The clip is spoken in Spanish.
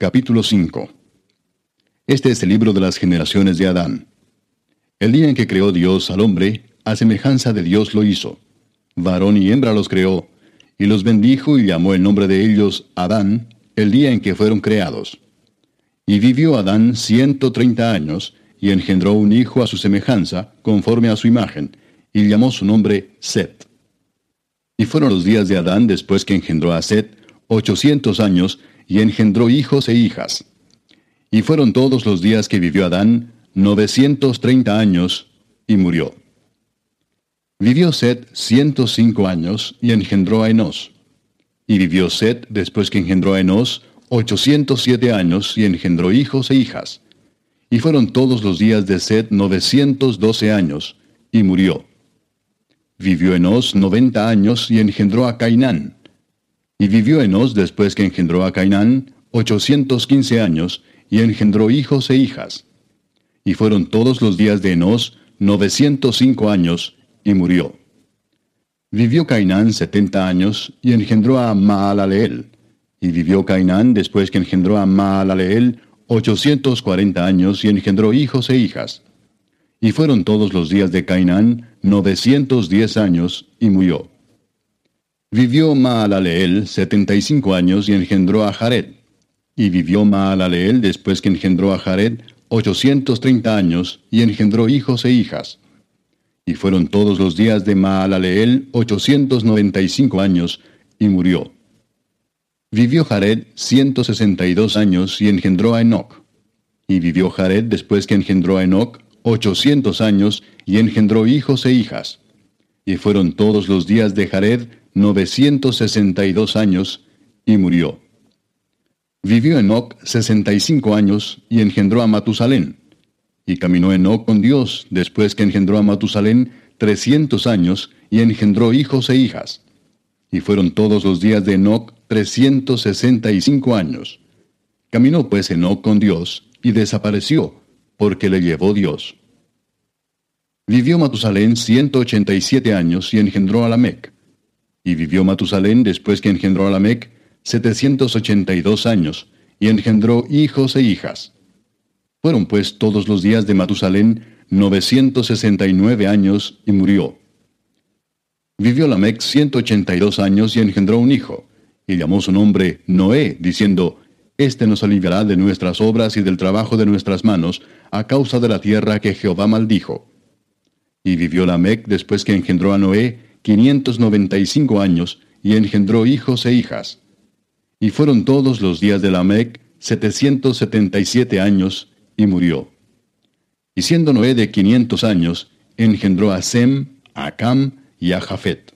Capítulo 5 Este es el libro de las generaciones de Adán. El día en que creó Dios al hombre, a semejanza de Dios lo hizo. Varón y hembra los creó, y los bendijo y llamó el nombre de ellos Adán, el día en que fueron creados. Y vivió Adán ciento treinta años, y engendró un hijo a su semejanza, conforme a su imagen, y llamó su nombre Set. Y fueron los días de Adán después que engendró a Set, ochocientos años, y engendró hijos e hijas. Y fueron todos los días que vivió Adán, novecientos treinta años, y murió. Vivió Set ciento cinco años, y engendró a Enos. Y vivió Set, después que engendró a Enos, ochocientos siete años, y engendró hijos e hijas. Y fueron todos los días de Set novecientos doce años, y murió. Vivió Enos noventa años, y engendró a Cainán. Y vivió Enos después que engendró a Cainán ochocientos quince años, y engendró hijos e hijas. Y fueron todos los días de Enos novecientos cinco años, y murió. Vivió Cainán setenta años, y engendró a Maalaleel. Y vivió Cainán después que engendró a Maalaleel ochocientos cuarenta años, y engendró hijos e hijas. Y fueron todos los días de Cainán novecientos diez años, y murió. Vivió Maalaleel setenta y cinco años y engendró a Jared. Y vivió Maalaleel después que engendró a Jared ochocientos treinta años y engendró hijos e hijas. Y fueron todos los días de Maalaleel ochocientos noventa y cinco años y murió. Vivió Jared ciento sesenta y dos años y engendró a Enoch. Y vivió Jared después que engendró a Enoch ochocientos años y engendró hijos e hijas. Y fueron todos los días de Jared 962 años y murió. Vivió Enoc 65 años y engendró a Matusalén. Y caminó Enoc con Dios después que engendró a Matusalén 300 años y engendró hijos e hijas. Y fueron todos los días de Enoc 365 años. Caminó pues Enoc con Dios y desapareció, porque le llevó Dios. Vivió Matusalén 187 años y engendró a Lamec. Y vivió Matusalén después que engendró a Lamec setecientos ochenta y dos años, y engendró hijos e hijas. Fueron pues todos los días de Matusalén novecientos sesenta y nueve años, y murió. Vivió Lamec ciento ochenta y dos años y engendró un hijo, y llamó su nombre Noé, diciendo, Este nos aliviará de nuestras obras y del trabajo de nuestras manos, a causa de la tierra que Jehová maldijo. Y vivió Lamec después que engendró a Noé, quinientos noventa y cinco años, y engendró hijos e hijas. Y fueron todos los días de Lamec setecientos setenta y siete años, y murió. Y siendo Noé de quinientos años, engendró a Sem, a Cam y a Jafet.